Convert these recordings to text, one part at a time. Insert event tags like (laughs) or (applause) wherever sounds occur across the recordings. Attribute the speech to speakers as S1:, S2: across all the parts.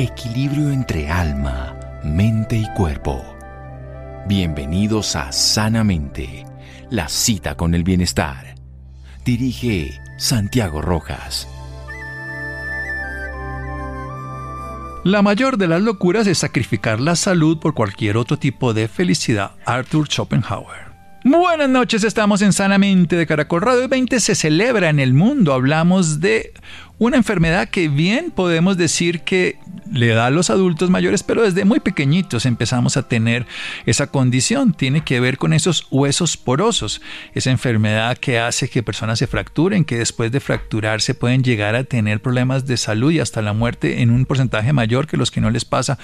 S1: equilibrio entre alma, mente y cuerpo. Bienvenidos a Sanamente, la cita con el bienestar. Dirige Santiago Rojas.
S2: La mayor de las locuras es sacrificar la salud por cualquier otro tipo de felicidad. Arthur Schopenhauer. Buenas noches, estamos en Sanamente de Caracol Radio 20 se celebra en el mundo. Hablamos de una enfermedad que bien podemos decir que le da a los adultos mayores, pero desde muy pequeñitos empezamos a tener esa condición. Tiene que ver con esos huesos porosos, esa enfermedad que hace que personas se fracturen, que después de fracturarse pueden llegar a tener problemas de salud y hasta la muerte en un porcentaje mayor que los que no les pasa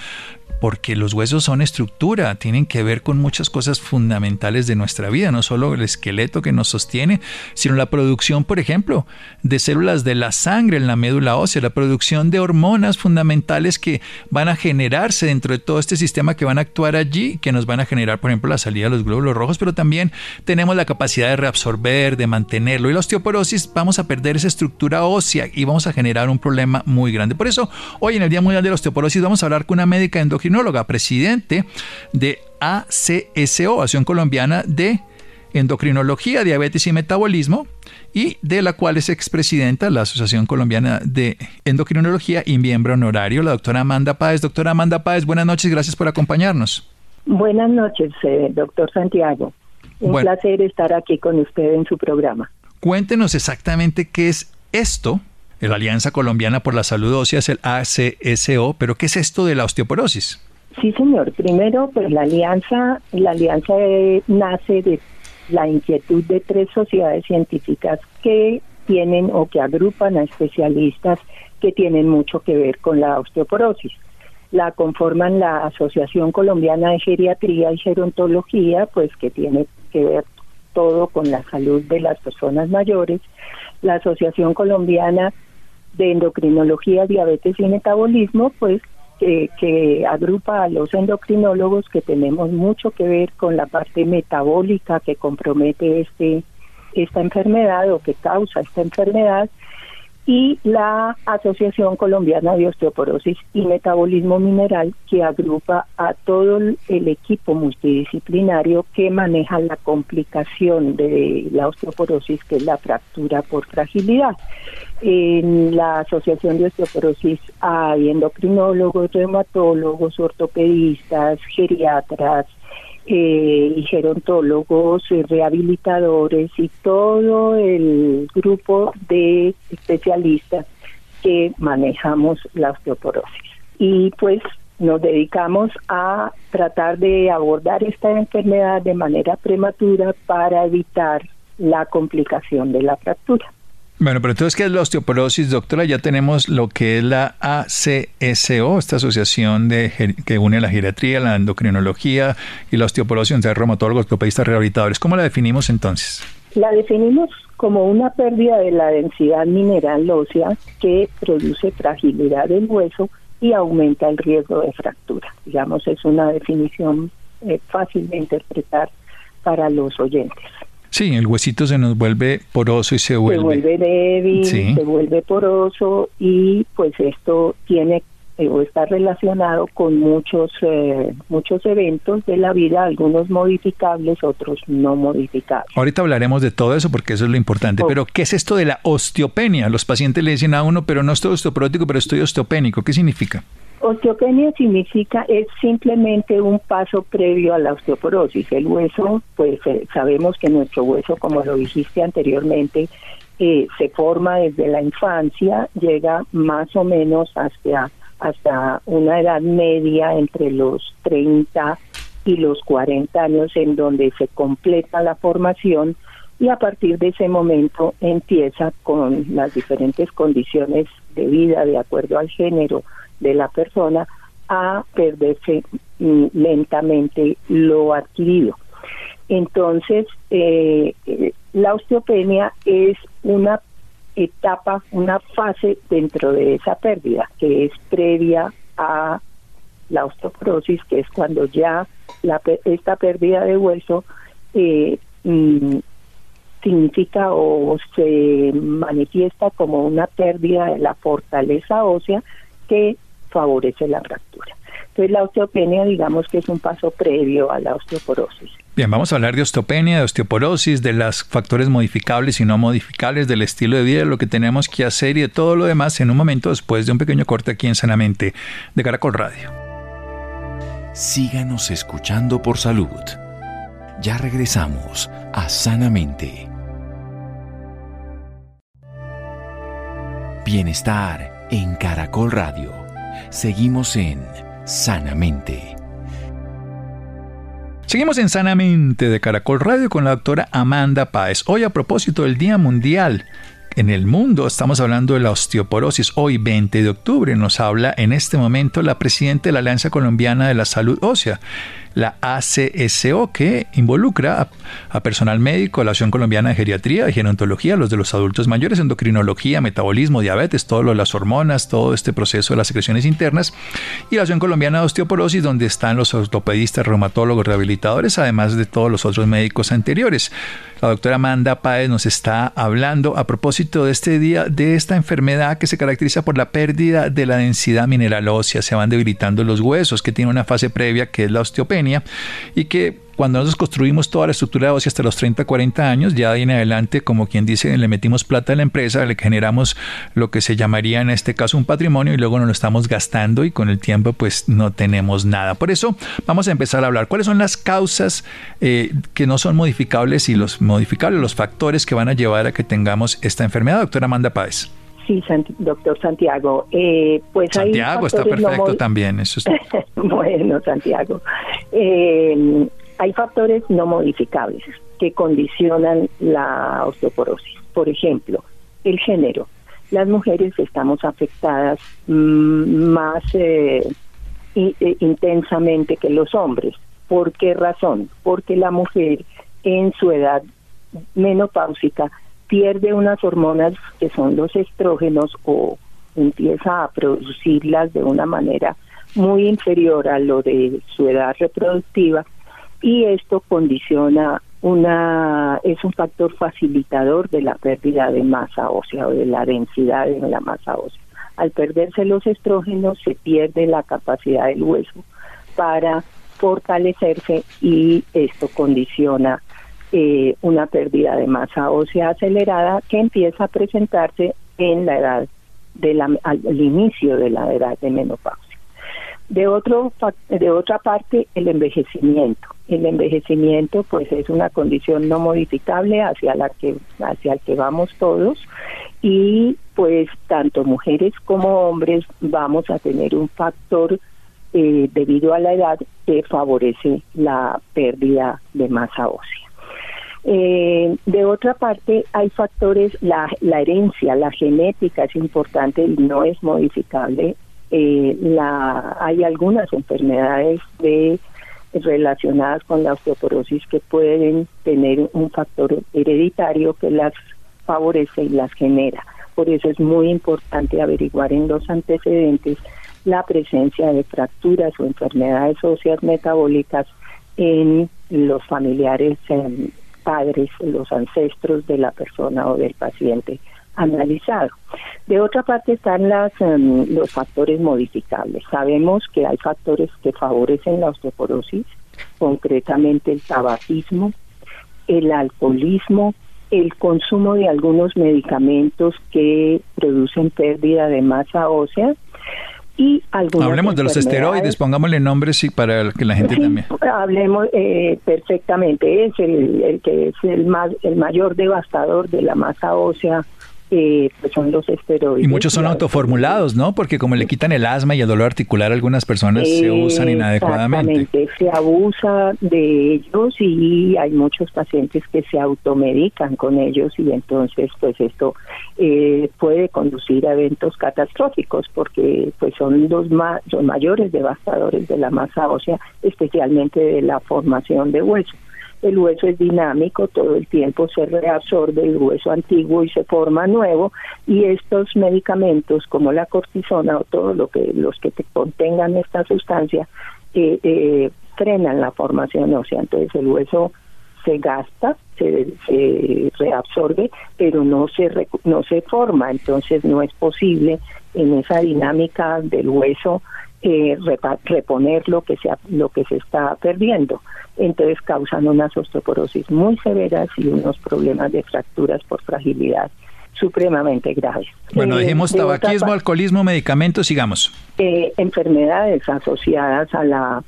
S2: porque los huesos son estructura, tienen que ver con muchas cosas fundamentales de nuestra vida, no solo el esqueleto que nos sostiene, sino la producción, por ejemplo, de células de la sangre la médula ósea, la producción de hormonas fundamentales que van a generarse dentro de todo este sistema que van a actuar allí, que nos van a generar, por ejemplo, la salida de los glóbulos rojos, pero también tenemos la capacidad de reabsorber, de mantenerlo. Y la osteoporosis, vamos a perder esa estructura ósea y vamos a generar un problema muy grande. Por eso, hoy en el Día Mundial de la Osteoporosis vamos a hablar con una médica endocrinológica presidente de ACSO, Asociación Colombiana de Endocrinología, Diabetes y Metabolismo, y de la cual es expresidenta la Asociación Colombiana de Endocrinología y miembro honorario, la doctora Amanda Páez. Doctora Amanda Páez, buenas noches, gracias por acompañarnos.
S3: Buenas noches, eh, doctor Santiago. Un placer estar aquí con usted en su programa.
S2: Cuéntenos exactamente qué es esto la Alianza Colombiana por la Salud Ósea es el ACSO, pero ¿qué es esto de la osteoporosis?
S3: Sí, señor. Primero, pues la alianza, la alianza nace de la inquietud de tres sociedades científicas que tienen o que agrupan a especialistas que tienen mucho que ver con la osteoporosis. La conforman la Asociación Colombiana de Geriatría y Gerontología, pues que tiene que ver todo con la salud de las personas mayores, la Asociación Colombiana de endocrinología, diabetes y metabolismo, pues que, agrupa a los endocrinólogos que tenemos mucho que ver con la parte metabólica que compromete este esta enfermedad o que causa esta enfermedad y la Asociación Colombiana de Osteoporosis y Metabolismo Mineral, que agrupa a todo el equipo multidisciplinario que maneja la complicación de la osteoporosis, que es la fractura por fragilidad. En la Asociación de Osteoporosis hay endocrinólogos, reumatólogos, ortopedistas, geriatras, eh, y gerontólogos, eh, rehabilitadores y todo el grupo de especialistas que manejamos la osteoporosis. Y pues nos dedicamos a tratar de abordar esta enfermedad de manera prematura para evitar la complicación de la fractura.
S2: Bueno, pero entonces, ¿qué es la osteoporosis, doctora? Ya tenemos lo que es la ACSO, esta asociación que une la geriatría, la endocrinología y la osteoporosis entre reumatólogos, ortopedistas, rehabilitadores. ¿Cómo la definimos entonces?
S3: La definimos como una pérdida de la densidad mineral ósea que produce fragilidad del hueso y aumenta el riesgo de fractura. Digamos, es una definición eh, fácil de interpretar para los oyentes.
S2: Sí, el huesito se nos vuelve poroso y se vuelve...
S3: Se vuelve débil, se vuelve poroso y pues esto tiene eh, o está relacionado con muchos eh, muchos eventos de la vida, algunos modificables, otros no modificables.
S2: Ahorita hablaremos de todo eso porque eso es lo importante. Pero ¿qué es esto de la osteopenia? Los pacientes le dicen a uno, pero no estoy osteoporótico, pero estoy osteopénico. ¿Qué significa?
S3: Osteopenia significa, es simplemente un paso previo a la osteoporosis. El hueso, pues eh, sabemos que nuestro hueso, como lo dijiste anteriormente, eh, se forma desde la infancia, llega más o menos hasta, hasta una edad media entre los 30 y los 40 años en donde se completa la formación y a partir de ese momento empieza con las diferentes condiciones de vida de acuerdo al género de la persona a perderse mm, lentamente lo adquirido. Entonces, eh, eh, la osteopenia es una etapa, una fase dentro de esa pérdida, que es previa a la osteoporosis, que es cuando ya la, esta pérdida de hueso eh, mm, significa o se manifiesta como una pérdida de la fortaleza ósea que favorece la fractura. Entonces la osteopenia digamos que es un paso previo a la osteoporosis.
S2: Bien, vamos a hablar de osteopenia, de osteoporosis, de los factores modificables y no modificables, del estilo de vida, de lo que tenemos que hacer y de todo lo demás en un momento después de un pequeño corte aquí en Sanamente de Caracol Radio.
S1: Síganos escuchando por salud. Ya regresamos a Sanamente. Bienestar en Caracol Radio. Seguimos en Sanamente.
S2: Seguimos en Sanamente de Caracol Radio con la doctora Amanda Páez. Hoy a propósito del Día Mundial en el mundo estamos hablando de la osteoporosis. Hoy, 20 de octubre, nos habla en este momento la presidenta de la Alianza Colombiana de la Salud Ósea, la ACSO, que involucra a, personal médico, la Asociación Colombiana de Geriatría, y Gerontología, los de los adultos mayores, endocrinología, metabolismo, diabetes, todo lo las hormonas, todo este proceso de las secreciones internas, y la Asociación Colombiana de Osteoporosis, donde están los ortopedistas, reumatólogos, rehabilitadores, además de todos los otros médicos anteriores. La doctora Amanda Páez nos está hablando a propósito de este día, de esta enfermedad que se caracteriza por la pérdida de la densidad mineral ósea, se van debilitando los huesos, que tiene una fase previa que es la osteopenia y que cuando nosotros construimos toda la estructura ósea hasta los 30, 40 años, ya de en adelante, como quien dice, le metimos plata a la empresa, le generamos lo que se llamaría en este caso un patrimonio y luego nos lo estamos gastando y con el tiempo pues no tenemos nada. Por eso vamos a empezar a hablar cuáles son las causas eh, que no son modificables y los modificables, los factores que van a llevar a que tengamos esta enfermedad. Doctora Amanda Páez.
S3: Sí, doctor Santiago. Eh, pues
S2: Santiago está perfecto también. Eso (laughs)
S3: bueno, Santiago. Eh, hay factores no modificables que condicionan la osteoporosis. Por ejemplo, el género. Las mujeres estamos afectadas mm, más eh, intensamente que los hombres. ¿Por qué razón? Porque la mujer en su edad menopáusica pierde unas hormonas que son los estrógenos o empieza a producirlas de una manera muy inferior a lo de su edad reproductiva y esto condiciona una es un factor facilitador de la pérdida de masa ósea o de la densidad en la masa ósea. Al perderse los estrógenos se pierde la capacidad del hueso para fortalecerse y esto condiciona eh, una pérdida de masa ósea acelerada que empieza a presentarse en la edad de al, inicio de la edad de menopausia. De otro de otra parte el envejecimiento. El envejecimiento pues es una condición no modificable hacia la que hacia que vamos todos y pues tanto mujeres como hombres vamos a tener un factor eh, debido a la edad que favorece la pérdida de masa ósea. Eh, de otra parte, hay factores, la, la herencia, la genética es importante y no es modificable. Eh, la, hay algunas enfermedades de, relacionadas con la osteoporosis que pueden tener un factor hereditario que las favorece y las genera. Por eso es muy importante averiguar en los antecedentes la presencia de fracturas o enfermedades óseas metabólicas en los familiares padres, los ancestros de la persona o del paciente analizado. De otra parte están las, em, los factores modificables. Sabemos que hay factores que favorecen la osteoporosis, concretamente el tabaquismo, el alcoholismo, el consumo de algunos medicamentos que producen pérdida de masa ósea y
S2: Hablemos de los esteroides, pongámosle nombres sí, para que la gente también.
S3: Hablemos eh, perfectamente, es el, el que es el, más, el mayor devastador de la masa ósea eh, pues son los esteroides.
S2: Y muchos son autoformulados, ¿no? Porque como le quitan el asma y el dolor articular, algunas personas se usan inadecuadamente.
S3: Se abusa de ellos y hay muchos pacientes que se automedican con ellos y entonces pues esto eh, puede conducir a eventos catastróficos porque pues son los, los mayores devastadores de la masa ósea, especialmente de la formación de hueso el hueso es dinámico, todo el tiempo se reabsorbe el hueso antiguo y se forma nuevo y estos medicamentos como la cortisona o todo lo que los que te contengan esta sustancia eh, eh, frenan la formación ósea, entonces el hueso se gasta, se, se, reabsorbe, pero no se no se forma, entonces no es posible en esa dinámica del hueso eh, reponer lo que se lo que se está perdiendo. Entonces causan unas osteoporosis muy severas y unos problemas de fracturas por fragilidad supremamente graves.
S2: Bueno, dejemos tabaquismo, alcoholismo, medicamentos, sigamos.
S3: Eh, enfermedades asociadas a la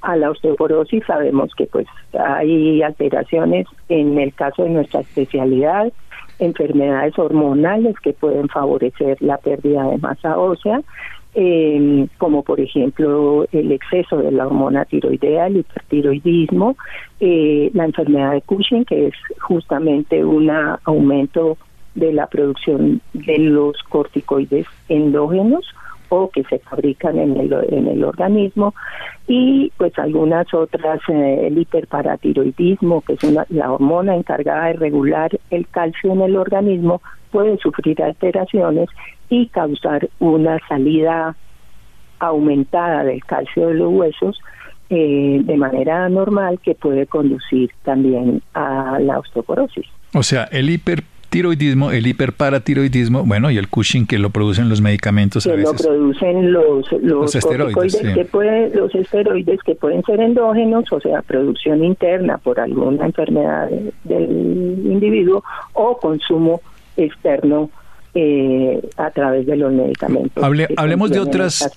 S3: a la osteoporosis sabemos que pues hay alteraciones en el caso de nuestra especialidad, enfermedades hormonales que pueden favorecer la pérdida de masa ósea, eh, como por ejemplo el exceso de la hormona tiroidea, el hipertiroidismo, eh, la enfermedad de Cushing, que es justamente un aumento de la producción de los corticoides endógenos que se fabrican en el, en el organismo y pues algunas otras, eh, el hiperparatiroidismo, que es la hormona encargada de regular el calcio en el organismo, puede sufrir alteraciones y causar una salida aumentada del calcio de los huesos eh, de manera normal que puede conducir también a la osteoporosis.
S2: O sea, el hiper tiroidismo, el hiperparatiroidismo, bueno, y el Cushing que lo producen los medicamentos
S3: que
S2: a veces.
S3: lo producen los, los, esteroides, que puede, los esteroides que pueden ser endógenos, o sea, producción interna por alguna enfermedad del individuo o consumo externo eh, a través de los medicamentos.
S2: hablemos de otras,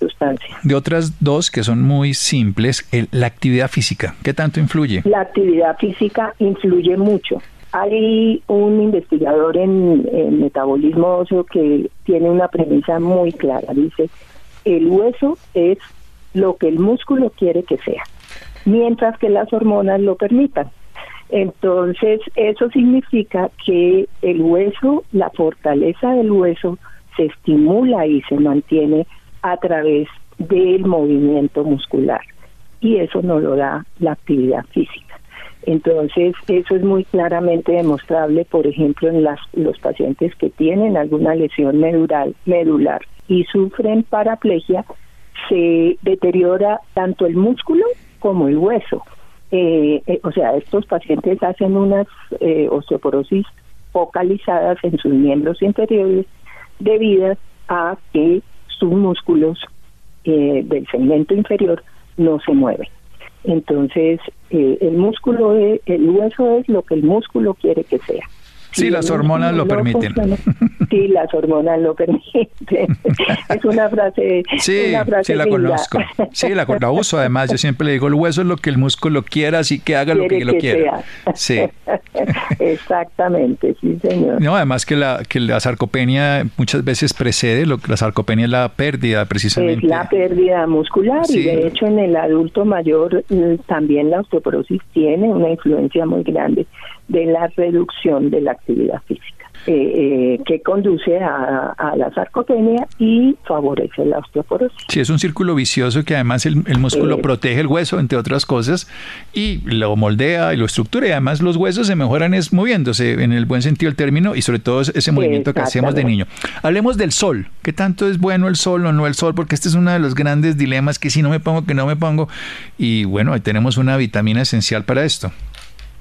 S2: de otras dos que son muy simples. la actividad física, ¿qué tanto influye?
S3: La actividad física influye mucho. Hay un investigador en, metabolismo óseo que tiene una premisa muy clara. Dice, el hueso es lo que el músculo quiere que sea, mientras que las hormonas lo permitan. Entonces, eso significa que el hueso, la fortaleza del hueso, se estimula y se mantiene a través del movimiento muscular. Y eso no lo da la actividad física. Entonces, eso es muy claramente demostrable, por ejemplo, en las, los pacientes que tienen alguna lesión medular, medular y sufren paraplegia, se deteriora tanto el músculo como el hueso. Eh, eh, o sea, estos pacientes hacen unas eh, osteoporosis focalizadas en sus miembros inferiores debido a que sus músculos del segmento inferior no se mueven. Entonces, eh, el músculo, el hueso es lo que el músculo quiere que sea.
S2: Sí, las hormonas lo permiten.
S3: sí, las (laughs) hormonas lo permiten. es una frase.
S2: Sí, sí la conozco. Sí, la, la, uso. Además, yo siempre le digo: el hueso es lo que el músculo quiera, así que haga lo que, lo quiera. Sí. (laughs)
S3: Exactamente, sí, señor.
S2: No, además que la, que la sarcopenia muchas veces precede, lo, la sarcopenia es la pérdida precisamente.
S3: Es la pérdida muscular y de hecho en el adulto mayor mm, también la osteoporosis tiene una influencia muy grande de la reducción de la actividad física. Eh, eh, que conduce a, la sarcopenia y favorece la osteoporosis.
S2: Sí, es un círculo vicioso que además el, músculo protege el hueso, entre otras cosas, y lo moldea y lo estructura, y además los huesos se mejoran es moviéndose en el buen sentido del término, y sobre todo ese movimiento que hacemos de niño. Hablemos del sol. ¿Qué tanto es bueno el sol o no el sol? Porque este es uno de los grandes dilemas que si no me pongo, que no me pongo, y bueno, ahí tenemos una vitamina esencial para esto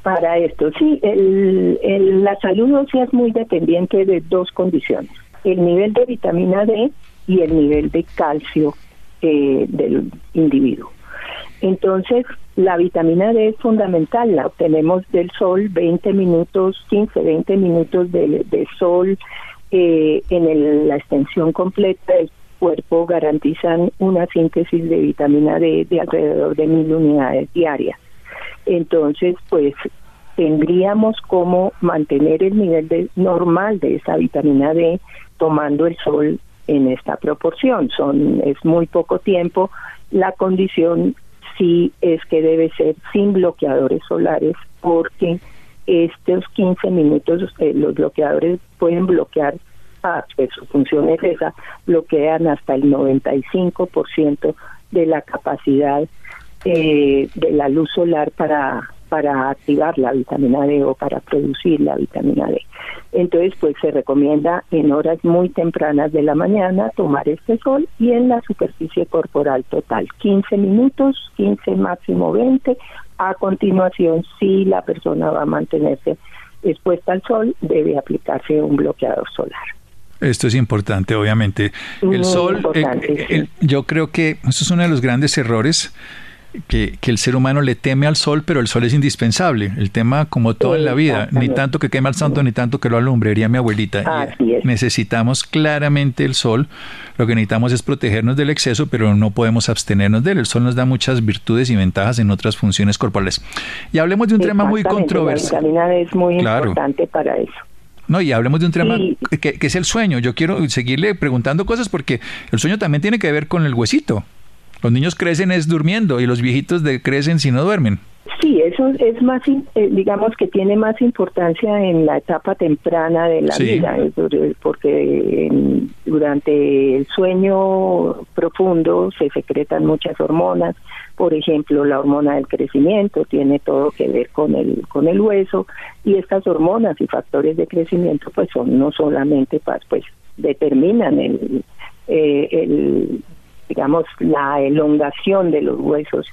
S3: para esto. Sí, el, la salud ósea es muy dependiente de dos condiciones, el nivel de vitamina D y el nivel de calcio eh, del individuo. Entonces, la vitamina D es fundamental, la obtenemos del sol, 20 minutos, 15, 20 minutos de, sol eh, en la extensión completa del cuerpo garantizan una síntesis de vitamina D de alrededor de mil unidades diarias. Entonces, pues tendríamos como mantener el nivel de, normal de esa vitamina D tomando el sol en esta proporción. Son es muy poco tiempo. La condición sí es que debe ser sin bloqueadores solares porque estos 15 minutos eh, los bloqueadores pueden bloquear ah, pues su función es esa, bloquean hasta el 95% de la capacidad eh, de la luz solar para para activar la vitamina D o para producir la vitamina D. Entonces, pues se recomienda en horas muy tempranas de la mañana tomar este sol y en la superficie corporal total, 15 minutos, 15 máximo 20, A continuación, si la persona va a mantenerse expuesta al sol, debe aplicarse un bloqueador solar.
S2: Esto es importante, obviamente. El sol, eh, yo creo que eso es uno de los grandes errores que, el ser humano le teme al sol, pero el sol es indispensable. El tema, como todo en la vida, ni tanto que queme al santo, ni tanto que lo alumbre, diría mi abuelita. Necesitamos claramente el sol. Lo que necesitamos es protegernos del exceso, pero no podemos abstenernos de él. El sol nos da muchas virtudes y ventajas en otras funciones corporales. Y hablemos de un tema muy controversial.
S3: La vitamina es muy importante para eso.
S2: No, y hablemos de un tema que, que, es el sueño. Yo quiero seguirle preguntando cosas porque el sueño también tiene que ver con el huesito. Los niños crecen es durmiendo y los viejitos de crecen si no duermen.
S3: Sí, eso es más, eh, digamos que tiene más importancia en la etapa temprana de la vida, porque durante el sueño profundo se secretan muchas hormonas, por ejemplo, la hormona del crecimiento tiene todo que ver con el con el hueso y estas hormonas y factores de crecimiento pues son no solamente pues determinan el, eh, el digamos, la elongación de los huesos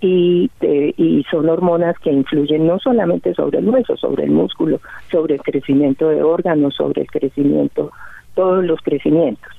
S3: y, y son hormonas que influyen no solamente sobre el hueso, sobre el músculo, sobre el crecimiento de órganos, sobre el crecimiento, todos los crecimientos.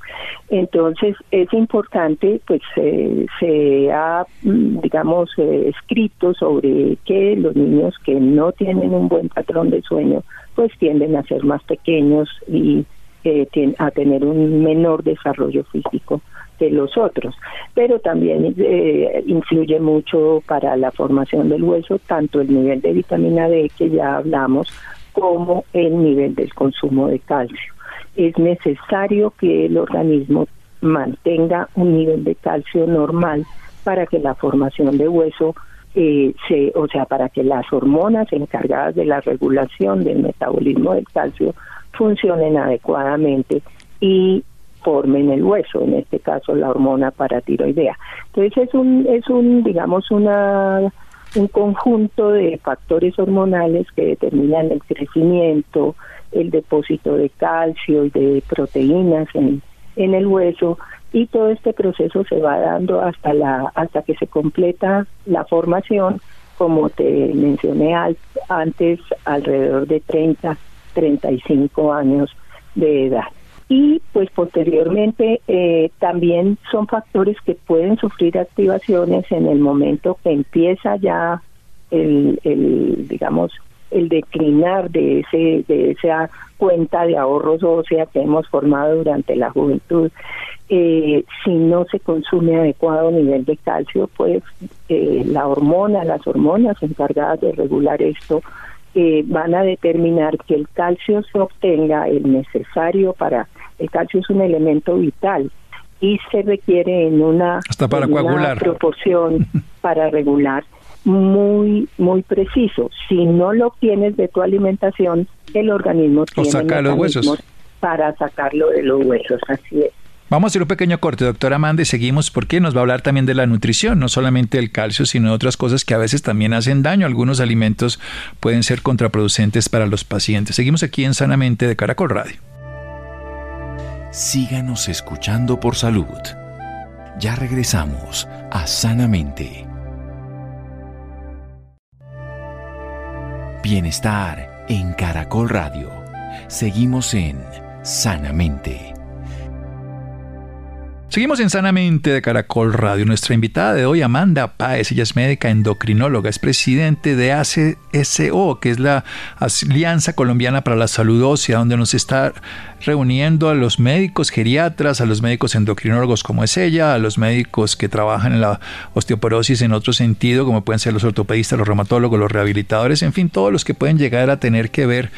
S3: Entonces es importante, pues se ha, mm, digamos, eh, escrito sobre que los niños que no tienen un buen patrón de sueño, pues tienden a ser más pequeños y eh, a tener un menor desarrollo físico de los otros, pero también eh, influye mucho para la formación del hueso tanto el nivel de vitamina D que ya hablamos como el nivel del consumo de calcio. Es necesario que el organismo mantenga un nivel de calcio normal para que la formación de hueso eh, se, o sea, para que las hormonas encargadas de la regulación del metabolismo del calcio funcionen adecuadamente y formen el hueso, en este caso la hormona paratiroidea. Entonces es un, es un, digamos, una un conjunto de factores hormonales que determinan el crecimiento, el depósito de calcio y de proteínas en, en el hueso y todo este proceso se va dando hasta la hasta que se completa la formación como te mencioné antes alrededor de 30 35 años de edad y pues posteriormente eh, también son factores que pueden sufrir activaciones en el momento que empieza ya el, el digamos el declinar de ese de esa cuenta de ahorros ósea que hemos formado durante la juventud. Eh, si no se consume adecuado nivel de calcio pues eh, la hormona las hormonas encargadas de regular esto eh, van a determinar que el calcio se obtenga el necesario para el calcio es un elemento vital y se requiere en una, proporción (laughs) para regular muy muy preciso. Si no lo obtienes de tu alimentación, el organismo tiene
S2: los huesos.
S3: para sacarlo de los huesos. Así es.
S2: Vamos a hacer un pequeño corte, doctora Amanda, y seguimos porque nos va a hablar también de la nutrición, no solamente el calcio, sino de otras cosas que a veces también hacen daño. Algunos alimentos pueden ser contraproducentes para los pacientes. Seguimos aquí en Sanamente de Caracol Radio.
S1: Síganos escuchando por salud. Ya regresamos a Sanamente. Bienestar en Caracol Radio. Seguimos en Sanamente.
S2: Seguimos en Sanamente de Caracol Radio. Nuestra invitada de hoy, Amanda Páez, ella es médica endocrinóloga, es presidente de ACSO, que es la Alianza Colombiana para la Salud Ósea, donde nos está reuniendo a los médicos geriatras, a los médicos endocrinólogos como es ella, a los médicos que trabajan en la osteoporosis en otro sentido, como pueden ser los ortopedistas, los reumatólogos, los rehabilitadores, en fin, todos los que pueden llegar a tener que ver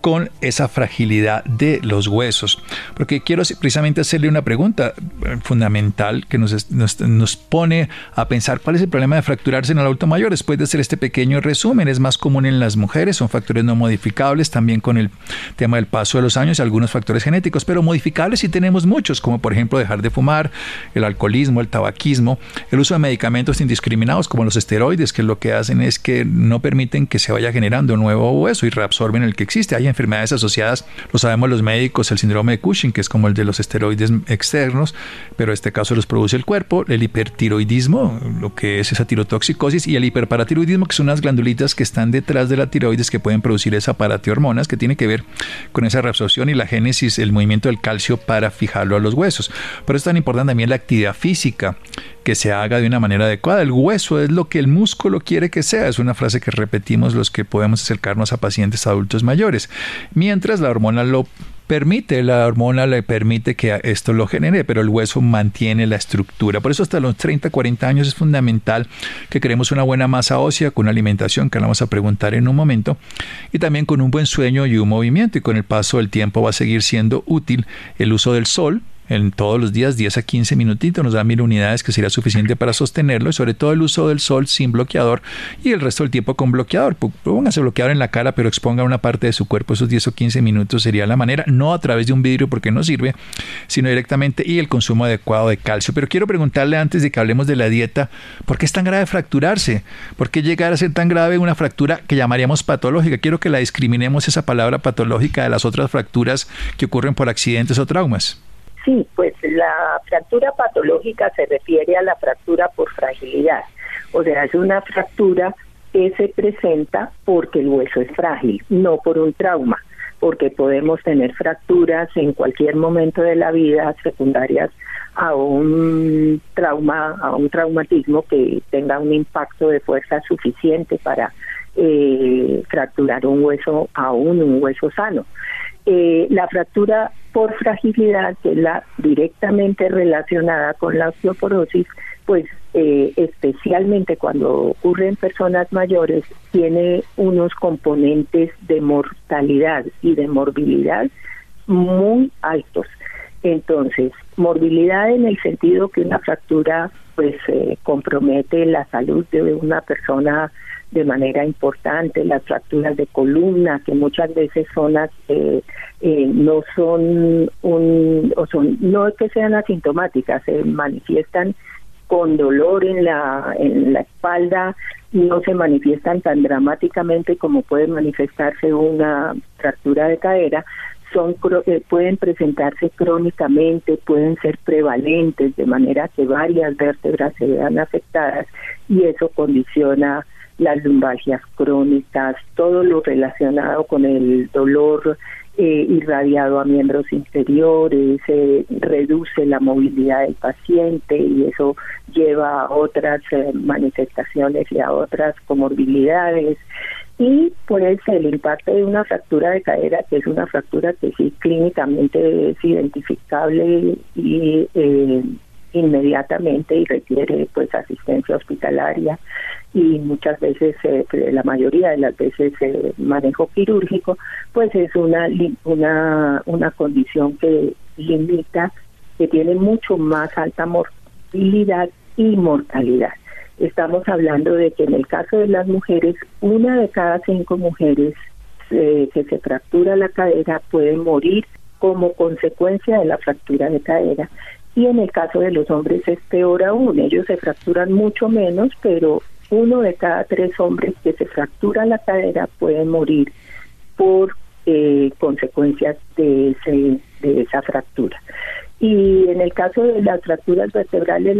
S2: con esa fragilidad de los huesos. Porque quiero precisamente hacerle una pregunta eh, fundamental que nos, nos, pone a pensar cuál es el problema de fracturarse en el adulto mayor. Después de hacer este pequeño resumen, es más común en las mujeres, son factores no modificables, también con el tema del paso de los años y algunos factores genéticos, pero modificables sí tenemos muchos, como por ejemplo dejar de fumar, el alcoholismo, el tabaquismo, el uso de medicamentos indiscriminados como los esteroides, que lo que hacen es que no permiten que se vaya generando un nuevo hueso y reabsorben el que existe. Enfermedades asociadas, lo sabemos los médicos, el síndrome de Cushing, que es como el de los esteroides externos, pero en este caso los produce el cuerpo, el hipertiroidismo, lo que es esa tirotoxicosis, y el hiperparatiroidismo, que son unas glandulitas que están detrás de la tiroides que pueden producir esa hormonas que tiene que ver con esa reabsorción y la génesis, el movimiento del calcio para fijarlo a los huesos. Por eso es tan importante también la actividad física, que se haga de una manera adecuada. El hueso es lo que el músculo quiere que sea. Es una frase que repetimos los que podemos acercarnos a pacientes adultos mayores. Mientras la hormona lo permite, la hormona le permite que esto lo genere, pero el hueso mantiene la estructura. Por eso hasta los 30, 40 años es fundamental que queremos una buena masa ósea con una alimentación que vamos a preguntar en un momento y también con un buen sueño y un movimiento y con el paso del tiempo va a seguir siendo útil el uso del sol, en todos los días 10 a 15 minutitos, nos da mil unidades que sería suficiente para sostenerlo y sobre todo el uso del sol sin bloqueador y el resto del tiempo con bloqueador. Póngase bloqueador en la cara, pero exponga una parte de su cuerpo esos 10 o 15 minutos sería la manera, no a través de un vidrio porque no sirve, sino directamente y el consumo adecuado de calcio. Pero quiero preguntarle antes de que hablemos de la dieta, ¿por qué es tan grave fracturarse? ¿Por qué llegar a ser tan grave una fractura que llamaríamos patológica? Quiero que la discriminemos esa palabra patológica de las otras fracturas que ocurren por accidentes o traumas.
S3: Sí, pues la fractura patológica se refiere a la fractura por fragilidad. O sea, es una fractura que se presenta porque el hueso es frágil, no por un trauma, porque podemos tener fracturas en cualquier momento de la vida secundarias a un trauma, a un traumatismo que tenga un impacto de fuerza suficiente para eh, fracturar un hueso, aún un hueso sano. Eh, la fractura por fragilidad, que es la directamente relacionada con la osteoporosis, pues eh, especialmente cuando ocurre en personas mayores, tiene unos componentes de mortalidad y de morbilidad muy altos. Entonces, morbilidad en el sentido que una fractura pues eh, compromete la salud de una persona de manera importante, las fracturas de columna, que muchas veces son eh, eh, no son un, o son, no que sean asintomáticas, se manifiestan con dolor en la, en la espalda, no se manifiestan tan dramáticamente como puede manifestarse una fractura de cadera, son eh, pueden presentarse crónicamente, pueden ser prevalentes, de manera que varias vértebras se vean afectadas y eso condiciona las lumbalgias crónicas, todo lo relacionado con el dolor eh, irradiado a miembros inferiores, se reduce la movilidad del paciente y eso lleva a otras eh, manifestaciones y a otras comorbilidades. Y pues el impacto de una fractura de cadera, que es una fractura que sí clínicamente es identificable y eh, inmediatamente y requiere pues asistencia hospitalaria y muchas veces eh, la mayoría de las veces eh, manejo quirúrgico pues es una una una condición que limita que tiene mucho más alta morbilidad y mortalidad. Estamos hablando de que en el caso de las mujeres una de cada cinco mujeres eh, que se fractura la cadera puede morir como consecuencia de la fractura de cadera y en el caso de los hombres es peor aún, ellos se fracturan mucho menos, pero uno de cada tres hombres que se fractura la cadera puede morir por eh, consecuencias de, ese, de esa fractura. Y en el caso de las fracturas vertebrales,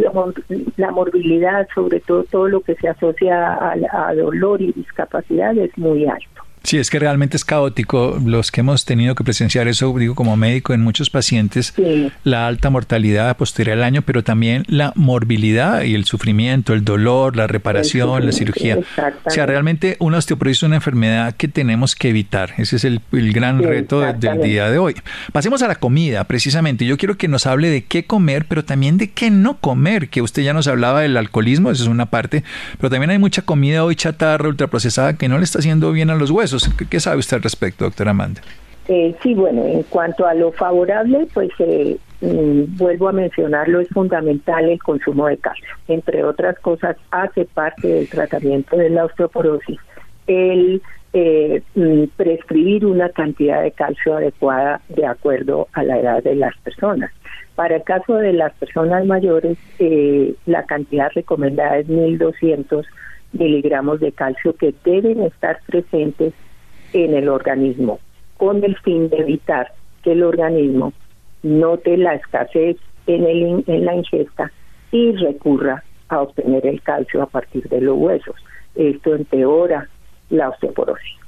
S3: la, morbilidad, sobre todo todo lo que se asocia a dolor y discapacidad, es muy alto.
S2: Sí, es que realmente es caótico. Los que hemos tenido que presenciar eso, digo como médico en muchos pacientes, la alta mortalidad posterior al año, pero también la morbilidad y el sufrimiento, el dolor, la reparación, la cirugía. O sea, realmente una osteoporosis es una enfermedad que tenemos que evitar. Ese es el, gran reto del día de hoy. Pasemos a la comida, precisamente. Yo quiero que nos hable de qué comer, pero también de qué no comer, que usted ya nos hablaba del alcoholismo, esa es una parte, pero también hay mucha comida hoy chatarra, ultraprocesada, que no le está haciendo bien a los huesos. ¿Qué, sabe usted al respecto, doctora Amanda?
S3: Eh, sí, bueno, en cuanto a lo favorable, pues eh, mm, vuelvo a mencionarlo, es fundamental el consumo de calcio. Entre otras cosas, hace parte del tratamiento de la osteoporosis el eh, mm, prescribir una cantidad de calcio adecuada de acuerdo a la edad de las personas. Para el caso de las personas mayores, la cantidad recomendada es 1.200 miligramos de calcio que deben estar presentes en el organismo con el fin de evitar que el organismo note la escasez en, el, en la ingesta y recurra a obtener el calcio a partir de los huesos. Esto empeora la osteoporosis.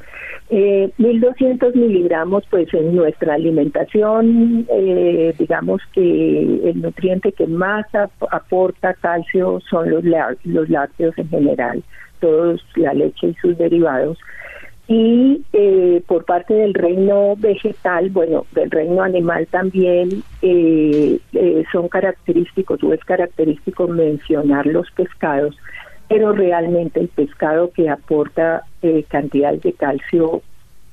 S3: Eh, 1200 miligramos, pues en nuestra alimentación, eh, digamos que el nutriente que más aporta calcio son los, los lácteos en general, todos la leche y sus derivados. Y eh, por parte del reino vegetal, bueno, del reino animal también eh, eh, son característicos, o es característico mencionar los pescados, pero realmente el pescado que aporta cantidades de calcio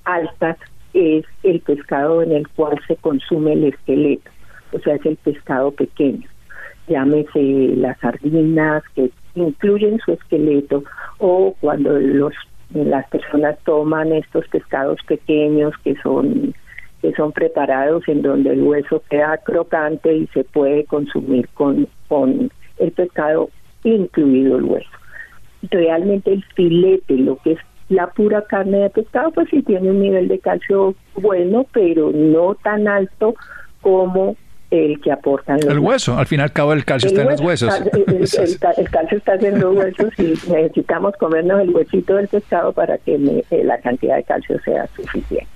S3: altas es el pescado en el cual se consume el esqueleto, o sea, es el pescado pequeño. Llámese las sardinas que incluyen su esqueleto o cuando los las personas toman estos pescados pequeños que son que son preparados en donde el hueso queda crocante y se puede consumir con, con el pescado incluido el hueso. Realmente el filete, lo que es la pura carne de pescado, pues sí tiene un nivel de calcio bueno, pero no tan alto como el que aportan
S2: el hueso al final cabo el calcio está en los huesos. (laughs)
S3: el, calcio está en los huesos y necesitamos comernos el huesito del pescado para que eh, la cantidad de calcio sea suficiente.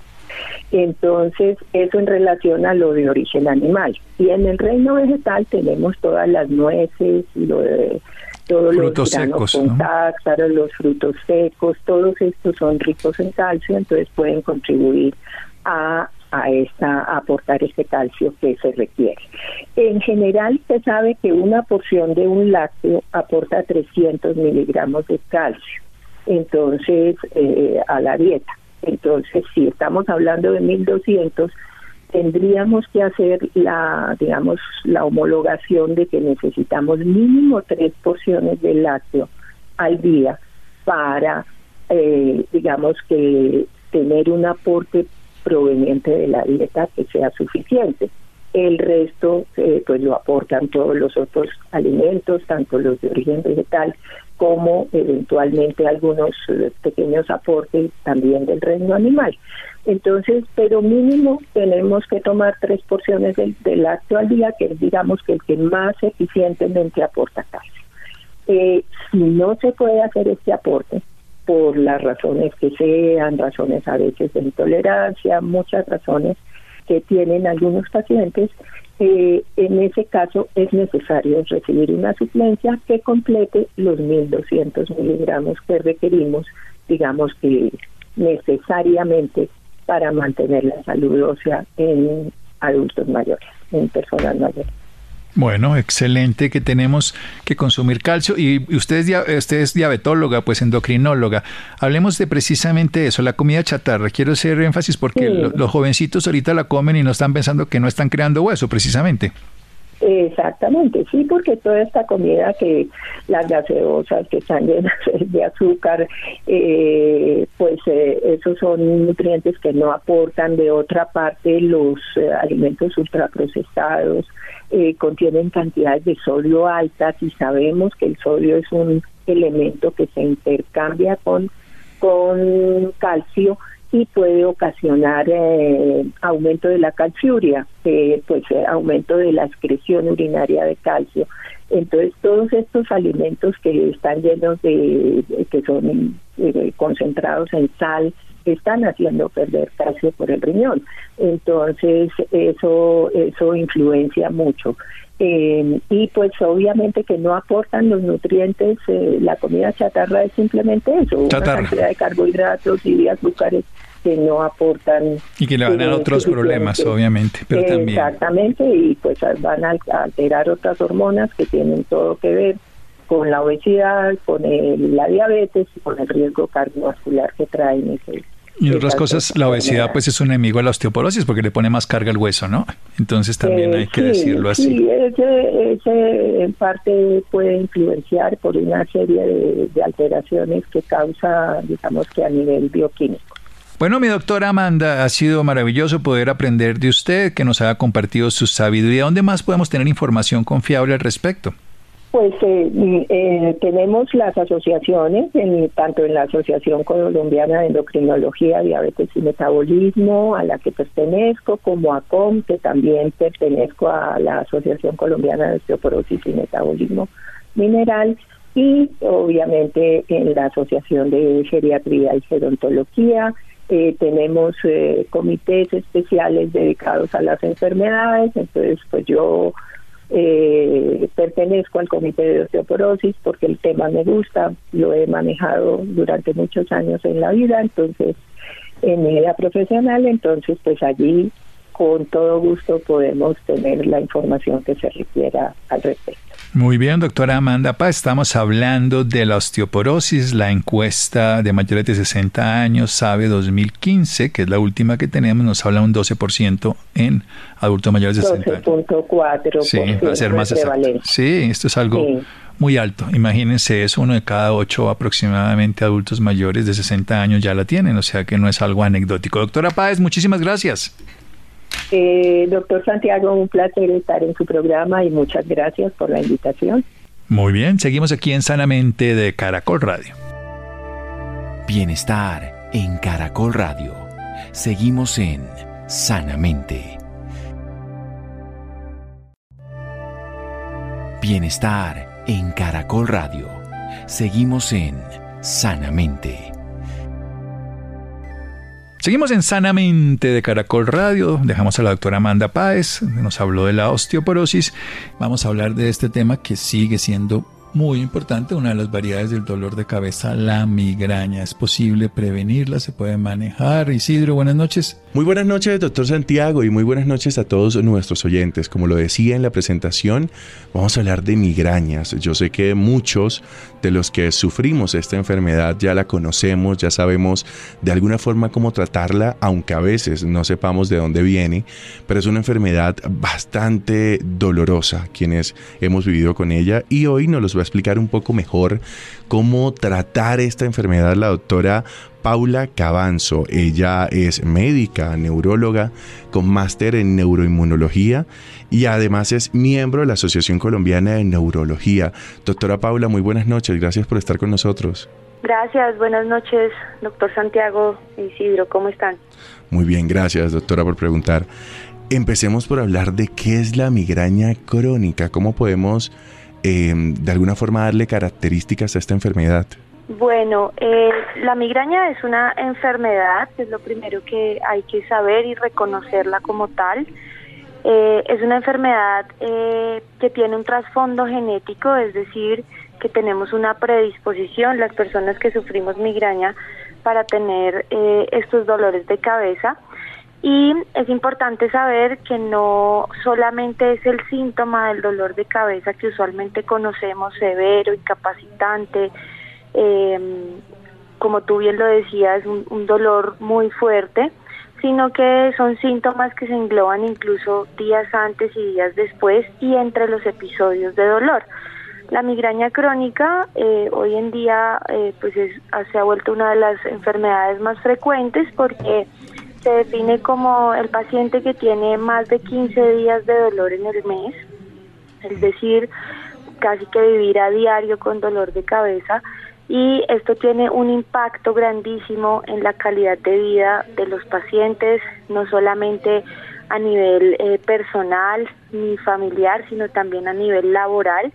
S3: Entonces eso en relación a lo de origen animal. Y en el reino vegetal tenemos todas las nueces y lo de todos
S2: frutos los secos, con
S3: los frutos secos, todos estos son ricos en calcio, entonces pueden contribuir a a esta aportar este calcio que se requiere. En general se sabe que una porción de un lácteo aporta 300 miligramos de calcio, entonces eh, a la dieta. Entonces, si estamos hablando de 1200, tendríamos que hacer la, digamos, la homologación de que necesitamos mínimo tres porciones de lácteo al día para, eh, digamos, que tener un aporte proveniente de la dieta que sea suficiente. El resto eh, pues lo aportan todos los otros alimentos, tanto los de origen vegetal como eventualmente algunos eh, pequeños aportes también del reino animal. Entonces, pero mínimo tenemos que tomar tres porciones del, lácteo al día, que es digamos que el que más eficientemente aporta calcio. Eh, si no se puede hacer este aporte, por las razones que sean, razones a veces de intolerancia, muchas razones que tienen algunos pacientes, eh, en ese caso es necesario recibir una suplencia que complete los 1.200 miligramos que requerimos, digamos que necesariamente para mantener la salud ósea en adultos mayores, en personas mayores.
S2: Bueno, excelente que tenemos que consumir calcio y usted es, usted es diabetóloga, pues endocrinóloga. Hablemos de precisamente eso, la comida chatarra. Quiero hacer énfasis porque los jovencitos ahorita la comen y no están pensando que no están creando hueso, precisamente.
S3: Exactamente, sí, porque toda esta comida que las gaseosas que están llenas (laughs) de azúcar, eh, pues eh, esos son nutrientes que no aportan. De otra parte, los eh, alimentos ultraprocesados contienen cantidades de sodio altas y sabemos que el sodio es un elemento que se intercambia con, con calcio y puede ocasionar eh, aumento de la calciuria, eh, pues eh, aumento de la excreción urinaria de calcio. Entonces todos estos alimentos que están llenos de, que son concentrados en sal, están haciendo perder calcio por el riñón. Entonces eso eso influencia mucho. y pues obviamente que no aportan los nutrientes, la comida chatarra es simplemente eso, una cantidad de carbohidratos y de azúcares que no aportan.
S2: Y que le van a dar otros problemas, obviamente, pero también.
S3: Exactamente, y pues van a alterar otras hormonas que tienen todo que ver con la obesidad, con la diabetes y con el riesgo cardiovascular que traen
S2: y otras cosas, la obesidad pues es un enemigo a la osteoporosis porque le pone más carga al hueso, ¿no? Entonces también hay que eh, decirlo así.
S3: Sí, ese, ese, en parte puede influenciar por una serie de alteraciones que causa, digamos que a nivel bioquímico.
S2: Bueno, mi doctora Amanda, ha sido maravilloso poder aprender de usted, que nos haya compartido su sabiduría. ¿Dónde más podemos tener información confiable al respecto?
S3: Pues eh, mm, eh, tenemos las asociaciones, tanto en la Asociación Colombiana de Endocrinología, Diabetes y Metabolismo, a la que pertenezco, como a COM, que también pertenezco a la Asociación Colombiana de Osteoporosis y Metabolismo Mineral, y obviamente en la Asociación de Geriatría y Gerontología. Eh, tenemos comités especiales dedicados a las enfermedades, entonces pues yo eh, pertenezco al comité de osteoporosis porque el tema me gusta, lo he manejado durante muchos años en la vida, entonces en mi vida profesional, entonces pues allí con todo gusto podemos tener la información que se requiera al respecto.
S2: Muy bien, doctora Amanda Paz, estamos hablando de la osteoporosis, la encuesta de mayores de 60 años, SABE 2015, que es la última que tenemos, nos habla un 12% en adultos mayores de 60 años.
S3: 12.4%.
S2: Sí, va a ser más exacto. Sí, esto es algo muy alto. Imagínense, es uno de cada ocho aproximadamente adultos mayores de 60 años ya la tienen, o sea que no es algo anecdótico. Doctora Páez, muchísimas gracias.
S3: Eh, doctor Santiago, un placer estar en su programa y muchas gracias por la invitación.
S2: Muy bien, seguimos aquí en Sanamente de Caracol Radio.
S1: Bienestar en Caracol Radio. Seguimos en Sanamente. Bienestar en Caracol Radio. Seguimos en Sanamente.
S2: Seguimos en Sanamente de Caracol Radio. Dejamos a la doctora Amanda Páez, nos habló de la osteoporosis. Vamos a hablar de este tema que sigue siendo muy importante, una de las variedades del dolor de cabeza, la migraña. ¿Es posible prevenirla? ¿Se puede manejar? Isidro, buenas noches.
S4: Muy buenas noches, doctor Santiago, y muy buenas noches a todos nuestros oyentes. Como lo decía en la presentación, vamos a hablar de migrañas. Yo sé que muchos de los que sufrimos esta enfermedad ya la conocemos, ya sabemos de alguna forma cómo tratarla, aunque a veces no sepamos de dónde viene, pero es una enfermedad bastante dolorosa quienes hemos vivido con ella y hoy nos los va a explicar un poco mejor cómo tratar esta enfermedad la doctora Paula Cabanzo. Ella es médica, neuróloga, con máster en neuroinmunología y además es miembro de la Asociación Colombiana de Neurología. Doctora Paula, muy buenas noches, gracias por estar con nosotros.
S5: Gracias, buenas noches, doctor Santiago Isidro, ¿cómo están?
S4: Muy bien, gracias, doctora, por preguntar. Empecemos por hablar de qué es la migraña crónica, cómo podemos em, de alguna forma darle características a esta enfermedad.
S5: Bueno, eh, la migraña es una enfermedad, es lo primero que hay que saber y reconocerla como tal. Eh, es una enfermedad eh, que tiene un trasfondo genético, es decir, que tenemos una predisposición, las personas que sufrimos migraña, para tener eh, estos dolores de cabeza. Y es importante saber que no solamente es el síntoma del dolor de cabeza que usualmente conocemos, severo, incapacitante, como tú bien lo decías, un, un dolor muy fuerte, sino que son síntomas que se engloban incluso días antes y días después y entre los episodios de dolor. La migraña crónica eh, hoy en día eh, pues se ha vuelto una de las enfermedades más frecuentes porque se define como el paciente que tiene más de 15 días de dolor en el mes, es decir, casi que vivir a diario con dolor de cabeza y esto tiene un impacto grandísimo en la calidad de vida de los pacientes, no solamente a nivel eh, personal ni familiar, sino también a nivel laboral.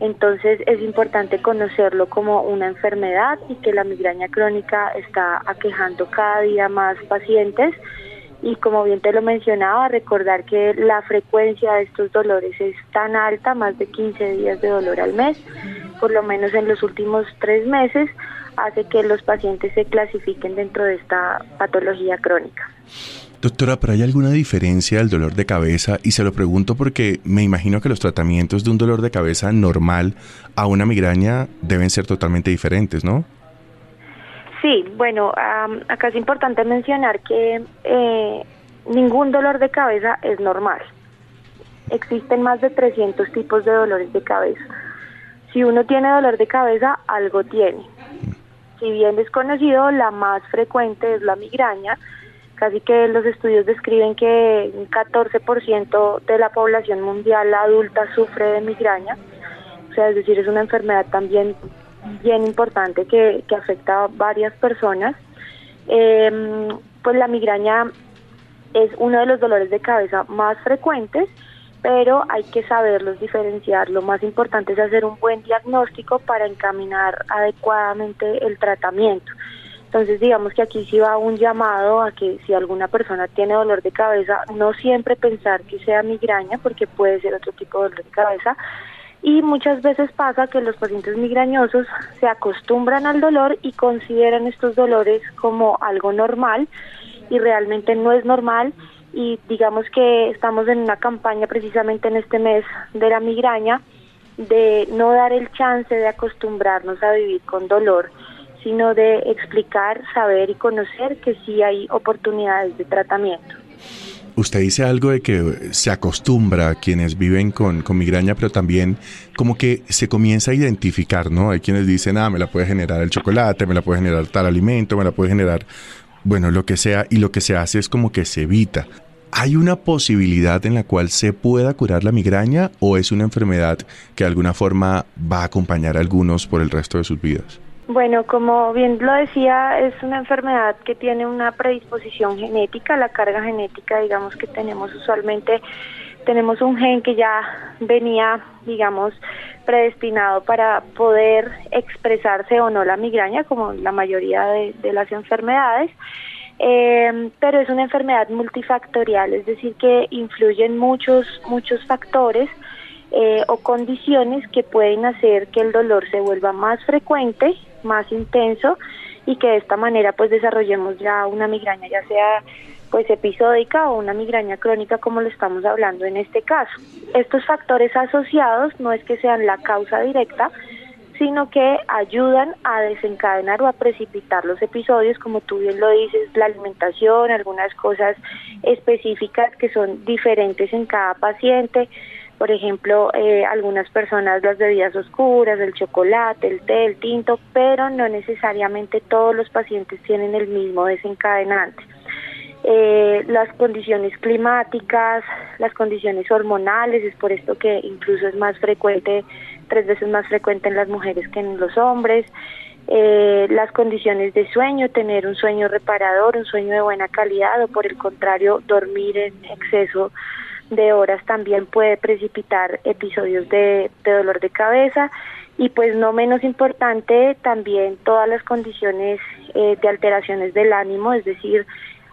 S5: Entonces es importante conocerlo como una enfermedad y que la migraña crónica está aquejando cada día más pacientes y como bien te lo mencionaba, recordar que la frecuencia de estos dolores es tan alta, más de 15 días de dolor al mes, por lo menos en los últimos tres meses, hace que los pacientes se clasifiquen dentro de esta patología crónica.
S4: Doctora, ¿pero hay alguna diferencia del dolor de cabeza? Y se lo pregunto porque me imagino que los tratamientos de un dolor de cabeza normal a una migraña deben ser totalmente diferentes, ¿no?
S5: Sí, bueno, acá es importante mencionar que eh, ningún dolor de cabeza es normal. Existen más de 300 tipos de dolores de cabeza. Si uno tiene dolor de cabeza, algo tiene. Si bien desconocido, la más frecuente es la migraña. Casi que los estudios describen que un 14% de la población mundial adulta sufre de migraña sea, es decir, es una enfermedad también bien importante que, afecta a varias personas. Em, pues la migraña es uno de los dolores de cabeza más frecuentes, pero hay que saberlos diferenciar. Lo más importante es hacer un buen diagnóstico para encaminar adecuadamente el tratamiento. Entonces, digamos que aquí sí va un llamado a que si alguna persona tiene dolor de cabeza, no siempre pensar que sea migraña, porque puede ser otro tipo de dolor de cabeza. Y muchas veces pasa que los pacientes migrañosos se acostumbran al dolor y consideran estos dolores como algo normal y realmente no es normal y digamos que estamos en una campaña precisamente en este mes de la migraña de no dar el chance de acostumbrarnos a vivir con dolor, sino de explicar, saber y conocer que sí hay oportunidades de tratamiento.
S4: Usted dice algo de que se acostumbra a quienes viven con, con, migraña, pero también como que se comienza a identificar, ¿no? Hay quienes dicen, ah, me la puede generar el chocolate, me la puede generar tal alimento, me la puede generar bueno, lo que sea, y lo que se hace es como que se evita. ¿Hay una posibilidad en la cual se pueda curar la migraña o es una enfermedad que de alguna forma va a acompañar a algunos por el resto de sus vidas?
S5: Bueno, como bien lo decía, es una enfermedad que tiene una predisposición genética, la carga genética, digamos que tenemos usualmente, tenemos un gen que ya venía, digamos, predestinado para poder expresarse o no la migraña, como la mayoría de, las enfermedades. Eh, pero es una enfermedad multifactorial, es decir, que influyen muchos, muchos factores eh, o condiciones que pueden hacer que el dolor se vuelva más frecuente, más intenso y que de esta manera pues desarrollemos ya una migraña, ya sea pues episódica o una migraña crónica como lo estamos hablando en este caso. Estos factores asociados no es que sean la causa directa, sino que ayudan a desencadenar o a precipitar los episodios, como tú bien lo dices, la alimentación, algunas cosas específicas que son diferentes en cada paciente, por ejemplo, eh, algunas personas las bebidas oscuras, el chocolate, el té, el tinto, pero no necesariamente todos los pacientes tienen el mismo desencadenante. Eh, las condiciones climáticas, las condiciones hormonales, es por esto que incluso es más frecuente, tres veces más frecuente en las mujeres que en los hombres, eh, las condiciones de sueño, tener un sueño reparador, un sueño de buena calidad o por el contrario dormir en exceso de horas también puede precipitar episodios de, dolor de cabeza y pues no menos importante también todas las condiciones eh, de alteraciones del ánimo, es decir,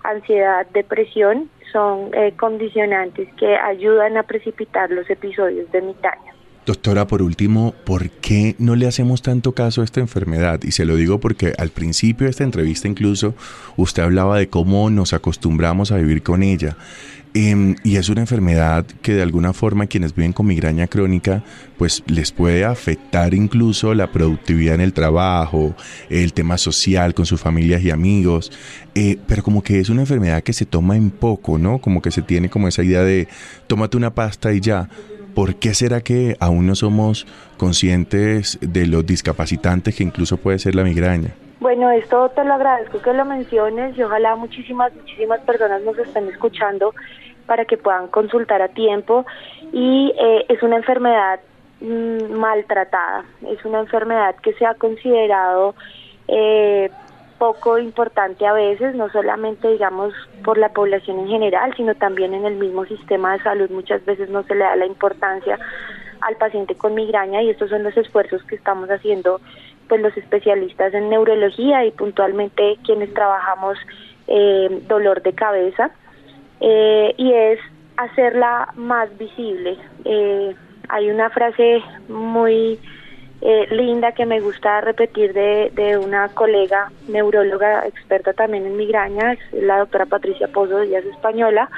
S5: ansiedad, depresión, son eh, condicionantes que ayudan a precipitar los episodios de migraña.
S4: Doctora, por último, ¿por qué no le hacemos tanto caso a esta enfermedad? Y se lo digo porque al principio de esta entrevista incluso usted hablaba de cómo nos acostumbramos a vivir con ella. Em, y es una enfermedad que de alguna forma quienes viven con migraña crónica, pues les puede afectar incluso la productividad en el trabajo, el tema social con sus familias y amigos, eh, pero como que es una enfermedad que se toma en poco, ¿no? Como que se tiene como esa idea de tómate una pasta y ya. ¿Por qué será que aún no somos conscientes de los discapacitantes que incluso puede ser la migraña?
S5: Bueno, esto te lo agradezco que lo menciones y ojalá muchísimas, muchísimas personas nos estén escuchando para que puedan consultar a tiempo y eh, es una enfermedad mm, maltratada, es una enfermedad que se ha considerado eh, poco importante a veces, no solamente digamos por la población en general, sino también en el mismo sistema de salud. Muchas veces no se le da la importancia al paciente con migraña y estos son los esfuerzos que estamos haciendo pues los especialistas en neurología y puntualmente quienes trabajamos eh, dolor de cabeza eh, y es hacerla más visible. Eh, hay una frase muy eh, linda que me gusta repetir de, de, una colega neuróloga experta también en migraña, la doctora Patricia Pozo, ella es española,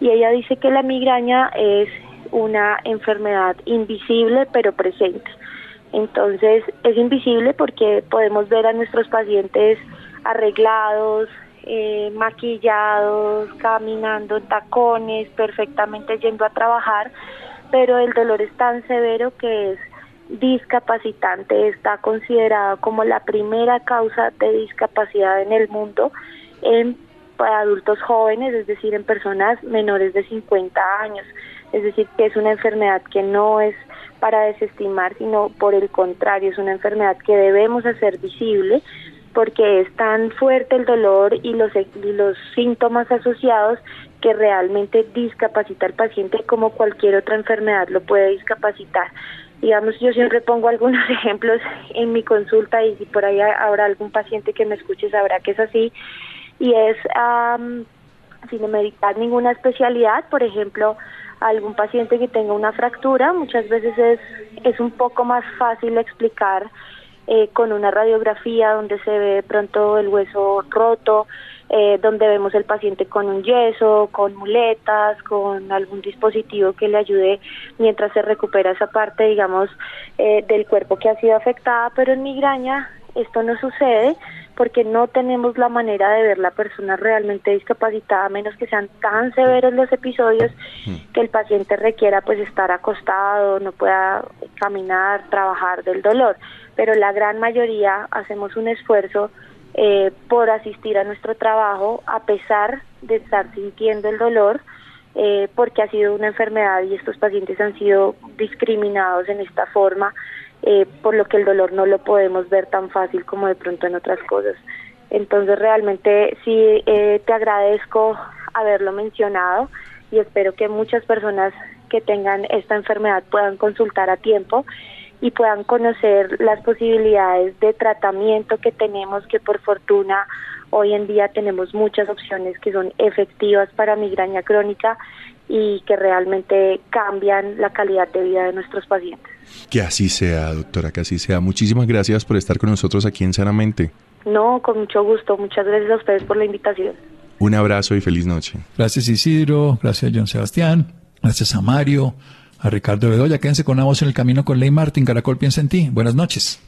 S5: y ella dice que la migraña es una enfermedad invisible pero presente. Entonces es invisible porque podemos ver a nuestros pacientes arreglados, eh, maquillados, caminando en tacones, perfectamente yendo a trabajar, pero el dolor es tan severo que es discapacitante, está considerado como la primera causa de discapacidad en el mundo en para adultos jóvenes, es decir, en personas menores de 50 años. Es decir, que es una enfermedad que no es para desestimar, sino por el contrario, es una enfermedad que debemos hacer visible porque es tan fuerte el dolor y los, y los síntomas asociados que realmente discapacita al paciente como cualquier otra enfermedad lo puede discapacitar. Digamos, yo siempre pongo algunos (laughs) ejemplos en mi consulta y si por ahí habrá algún paciente que me escuche sabrá que es así. Y es, sin meditar ninguna especialidad, por ejemplo, algún paciente que tenga una fractura, muchas veces es, es un poco más fácil explicar eh, con una radiografía donde se ve pronto el hueso roto, eh, donde vemos el paciente con un yeso, con muletas, con algún dispositivo que le ayude mientras se recupera esa parte, digamos, eh, del cuerpo que ha sido afectada, pero en migraña esto no sucede porque no tenemos la manera de ver la persona realmente discapacitada, a menos que sean tan severos los episodios que el paciente requiera pues estar acostado, no pueda caminar, trabajar del dolor. Pero la gran mayoría hacemos un esfuerzo eh, por asistir a nuestro trabajo a pesar de estar sintiendo el dolor, eh, porque ha sido una enfermedad y estos pacientes han sido discriminados en esta forma eh, por lo que el dolor no lo podemos ver tan fácil como de pronto en otras cosas. Entonces realmente sí eh, te agradezco haberlo mencionado y espero que muchas personas que tengan esta enfermedad puedan consultar a tiempo y puedan conocer las posibilidades de tratamiento que tenemos, que por fortuna hoy en día tenemos muchas opciones que son efectivas para migraña crónica y que realmente cambian la calidad de vida de nuestros pacientes.
S4: Que así sea, doctora, que así sea. Muchísimas gracias por estar con nosotros aquí en Sanamente.
S5: No, con mucho gusto. Muchas gracias a ustedes por la invitación.
S4: Un abrazo y feliz noche.
S2: Gracias Isidro, gracias John Sebastián, gracias a Mario, a Ricardo Bedoya. Quédense con la voz en el camino con Ley Martín. Caracol piensa en ti. Buenas noches.